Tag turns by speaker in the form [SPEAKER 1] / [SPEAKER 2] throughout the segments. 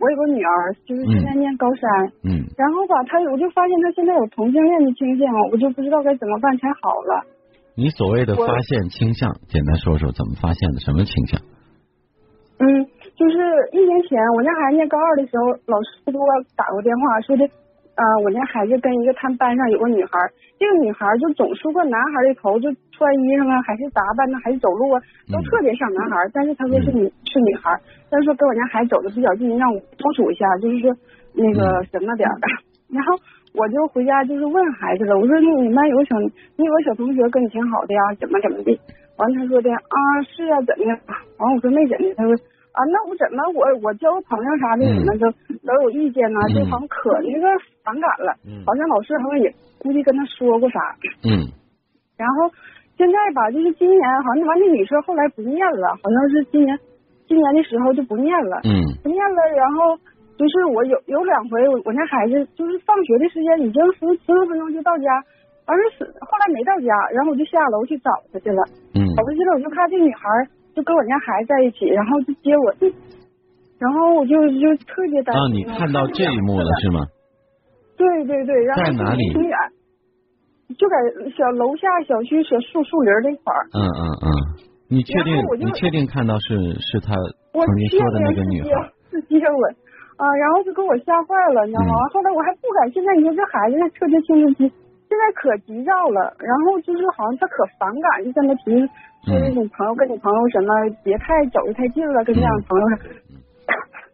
[SPEAKER 1] 我有个女儿，就是现在念高三，
[SPEAKER 2] 嗯
[SPEAKER 1] 然后吧，她我就发现她现在有同性恋的倾向，我就不知道该怎么办才好了。
[SPEAKER 2] 你所谓的发现倾向，简单说说怎么发现的，什么倾向？
[SPEAKER 1] 嗯，就是一年前我家孩子念高二的时候，老师给我打过电话说的，呃、我家孩子跟一个他们班上有个女孩，这个女孩就总梳个男孩的头，就穿衣裳啊，还是打扮呢，还是走路啊，都
[SPEAKER 2] 嗯
[SPEAKER 1] 特别像男孩。但是她说是女、是女孩，但是说跟我家孩子走的比较近，让我督促一下，就是说那个
[SPEAKER 2] 嗯
[SPEAKER 1] 什么点儿的。然后我就回家就是问孩子了，我说那你们班有个小你有个小同学跟你挺好的呀，怎么怎么的？完他说的啊是啊怎么的？完我说没怎的，他说啊那我怎么我我交个朋友啥的
[SPEAKER 2] 嗯
[SPEAKER 1] 你们都都有意见呐、
[SPEAKER 2] 嗯
[SPEAKER 1] 就好像可那个反感了，
[SPEAKER 2] 嗯
[SPEAKER 1] 好像老师好像也估计跟他说过啥，
[SPEAKER 2] 嗯
[SPEAKER 1] 然后现在吧就是今年好像完那女生后来不念了，好像是今年今年的时候就不念了，
[SPEAKER 2] 嗯
[SPEAKER 1] 不念了，然后就是我有有两回我我家孩子就是放学的时间已经十十多分钟就到家，完事是后来没到家，然后我就下楼去找他去了。
[SPEAKER 2] 嗯
[SPEAKER 1] 找他去了，我就看这女孩就跟我家孩子在一起，然后就接我，然后我就就特别担
[SPEAKER 2] 啊，
[SPEAKER 1] 心。
[SPEAKER 2] 你看到这一幕了是吗？
[SPEAKER 1] 对对对，然后
[SPEAKER 2] 在哪里
[SPEAKER 1] 挺远，就在小楼下小区小树树林儿那块儿。
[SPEAKER 2] 嗯嗯嗯，你确定你确定看到是是他
[SPEAKER 1] 我
[SPEAKER 2] 曾经
[SPEAKER 1] 确
[SPEAKER 2] 说的那个女孩？
[SPEAKER 1] 是接吻啊，然后就给我吓坏了，你知道吗？
[SPEAKER 2] 嗯
[SPEAKER 1] 后来我还不敢，现在你说这孩子在特别青春期，现在可急躁了，然后就是好像他可反感，就跟他提说
[SPEAKER 2] 那
[SPEAKER 1] 种朋友跟你朋友什么别太走的太近了，跟这样的朋友，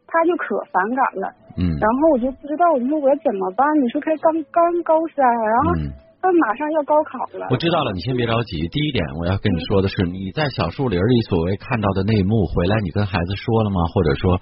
[SPEAKER 1] 他就可反感了。
[SPEAKER 2] 嗯
[SPEAKER 1] 然后我就不知道，我说我怎么办？你说他刚刚高三，然后
[SPEAKER 2] 嗯，
[SPEAKER 1] 他马上要高考了。
[SPEAKER 2] 我知道了，你先别着急。第一点，我要跟你说的是，你在小树林里所谓看到的那一幕，回来你跟孩子说了吗？或者说，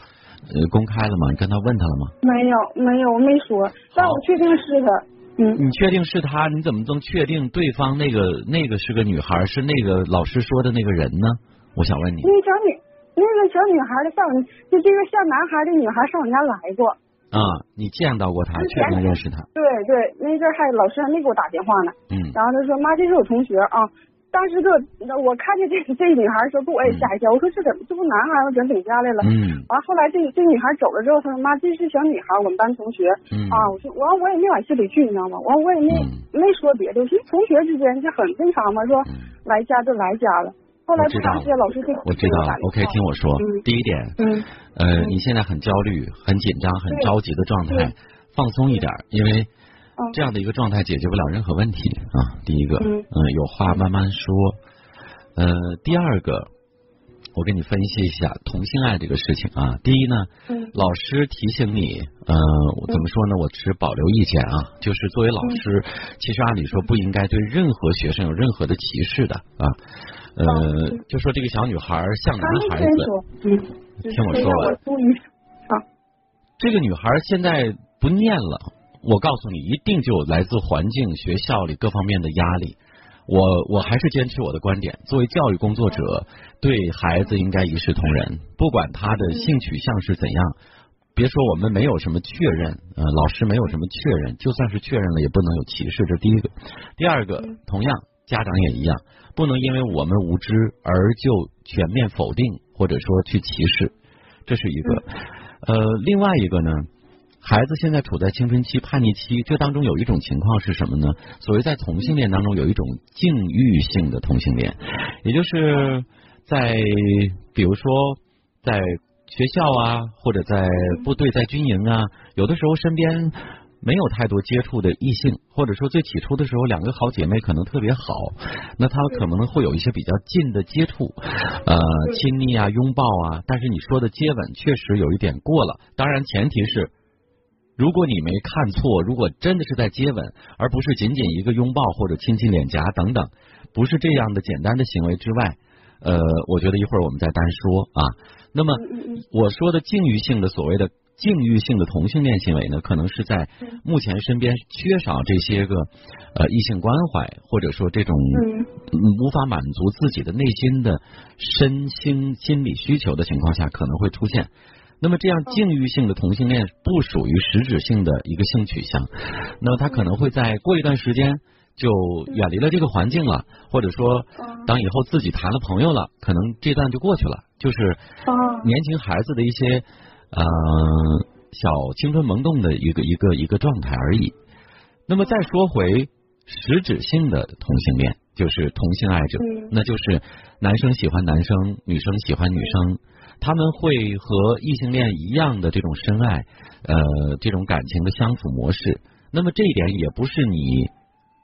[SPEAKER 2] 呃，公开了吗？你跟他问他了吗？
[SPEAKER 1] 没有没有，我没说，但我确定是他。嗯，
[SPEAKER 2] 你确定是他？你怎么能确定对方那个那个是个女孩，是那个老师说的那个人呢？我想问你
[SPEAKER 1] 那个小女那个小女孩的上，就这个像男孩的女孩上我家来过。
[SPEAKER 2] 啊，你见到过他，确定认识他？
[SPEAKER 1] 对对，那阵儿还老师还没给我打电话呢。
[SPEAKER 2] 嗯
[SPEAKER 1] 然后他说妈，这是我同学啊。当时给我我看见这这女孩的时候，给我也吓一跳。我说这怎么这不男孩吗？怎么领家来了？
[SPEAKER 2] 嗯
[SPEAKER 1] 完后来这这女孩走了之后，她说妈，这是小女孩，我们班同学。
[SPEAKER 2] 嗯
[SPEAKER 1] 啊，我说完我也没往心里去，你知道吗？完我也没、
[SPEAKER 2] 嗯
[SPEAKER 1] 没说别的，我寻思同学之间这很正常嘛，说
[SPEAKER 2] 嗯
[SPEAKER 1] 来家就来家了。后来
[SPEAKER 2] 我知道我知道了。OK，听我说，
[SPEAKER 1] 嗯
[SPEAKER 2] 第一点，
[SPEAKER 1] 嗯
[SPEAKER 2] 呃，你现在很焦虑、很紧张、很着急的状态，放松一点，因为
[SPEAKER 1] 嗯
[SPEAKER 2] 这样的一个状态解决不了任何问题啊。第一个，
[SPEAKER 1] 嗯
[SPEAKER 2] 嗯，有话慢慢说。呃，第二个，我给你分析一下同性爱这个事情啊。第一呢，
[SPEAKER 1] 嗯
[SPEAKER 2] 老师提醒你，呃，我怎么说呢？我持保留意见啊。就是作为老师，其实按理说不应该对任何学生有任何的歧视的啊。呃，就说这个小女孩像男孩子，听我说完这个女孩现在不念了，我告诉你，一定就来自环境、学校里各方面的压力。我我还是坚持我的观点，作为教育工作者，对孩子应该一视同仁，不管他的性取向是怎样。别说我们没有什么确认，呃，老师没有什么确认，就算是确认了，也不能有歧视。这第一个，第二个，同样家长也一样，不能因为我们无知而就全面否定或者说去歧视，这是一个。呃，另外一个呢，孩子现在处在青春期、叛逆期，这当中有一种情况是什么呢？所谓在同性恋当中有一种境遇性的同性恋，也就是在比如说在学校啊，或者在部队、在军营啊，有的时候身边。没有太多接触的异性，或者说最起初的时候，两个好姐妹可能特别好，那她可能会有一些比较近的接触，呃，亲昵啊、拥抱啊。但是你说的接吻确实有一点过了，当然前提是，如果你没看错，如果真的是在接吻，而不是仅仅一个拥抱或者亲亲脸颊等等，不是这样的简单的行为之外，呃，我觉得一会儿我们再单说啊。那么我说的禁欲性的所谓的。禁欲性的同性恋行为呢，可能是在目前身边缺少这些个呃异性关怀，或者说这种
[SPEAKER 1] 嗯。
[SPEAKER 2] 无法满足自己的内心的身心心理需求的情况下，可能会出现。那么这样境遇性的同性恋不属于实质性的一个性取向，那么他可能会在过一段时间就远离了这个环境了，或者说当以后自己谈了朋友了，可能这段就过去了，就是年轻孩子的一些。呃，小青春萌动的一个一个一个状态而已。那么再说回实质性的同性恋，就是同性爱者，那就是男生喜欢男生，女生喜欢女生，他们会和异性恋一样的这种深爱，呃，这种感情的相处模式。那么这一点也不是你。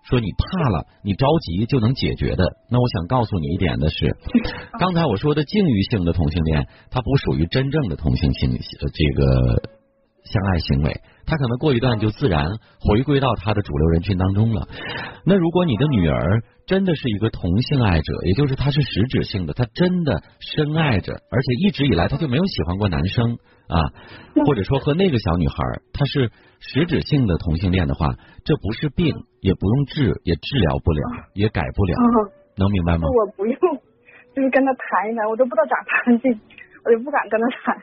[SPEAKER 2] 说你怕了，你着急就能解决的。那我想告诉你一点的是，刚才我说的境遇性的同性恋，它不属于真正的同性性这个相爱行为，他可能过一段就自然回归到他的主流人群当中了。那如果你的女儿真的是一个同性爱者，也就是她是实质性的，她真的深爱着，而且一直以来她就没有喜欢过男生。啊，或者说和那个小女孩，她是实质性的同性恋的话，这不是病，也不用治，也治疗不了，也改不了，能明白吗？
[SPEAKER 1] 我不用，就是跟他谈一谈，我都不知道咋谈这，我就不敢跟他谈，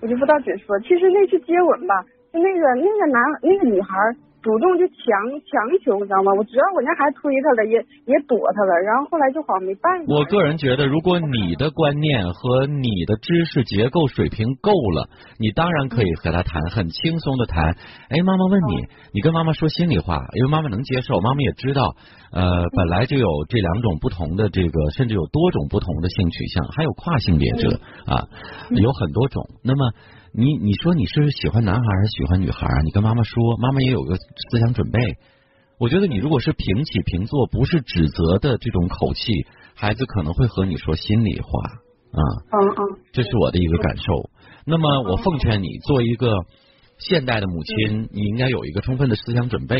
[SPEAKER 1] 我就不知道怎说。其实那次接吻吧，就那个那个男那个女孩。主动就强强求，你知道吗？我知道我那孩子推他了，也也躲他了，然后后来就好像没办法。
[SPEAKER 2] 我个人觉得，如果你的观念和你的知识结构水平够了，你当然可以和他谈，很轻松的谈。哎，妈妈问你，你跟妈妈说心里话，因为妈妈能接受，妈妈也知道，呃，本来就有这两种不同的这个，甚至有多种不同的性取向，还有跨性别者啊，有很多种。那么。你你说你是喜欢男孩还是喜欢女孩啊？你跟妈妈说，妈妈也有个思想准备。我觉得你如果是平起平坐，不是指责的这种口气，孩子可能会和你说心里话啊。
[SPEAKER 1] 嗯嗯，
[SPEAKER 2] 这是我的一个感受。那么我奉劝你，做一个现代的母亲，你应该有一个充分的思想准备。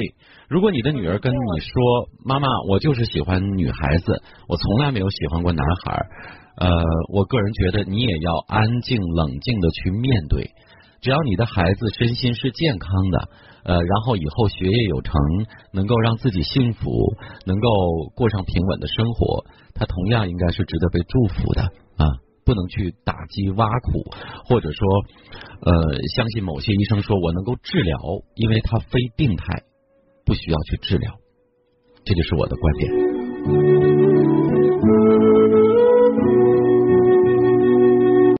[SPEAKER 2] 如果你的女儿跟你说，妈妈，我就是喜欢女孩子，我从来没有喜欢过男孩。呃，我个人觉得你也要安静冷静的去面对，只要你的孩子身心是健康的，呃，然后以后学业有成，能够让自己幸福，能够过上平稳的生活，他同样应该是值得被祝福的啊！不能去打击挖苦，或者说，呃，相信某些医生说我能够治疗，因为他非病态，不需要去治疗，这就是我的观点。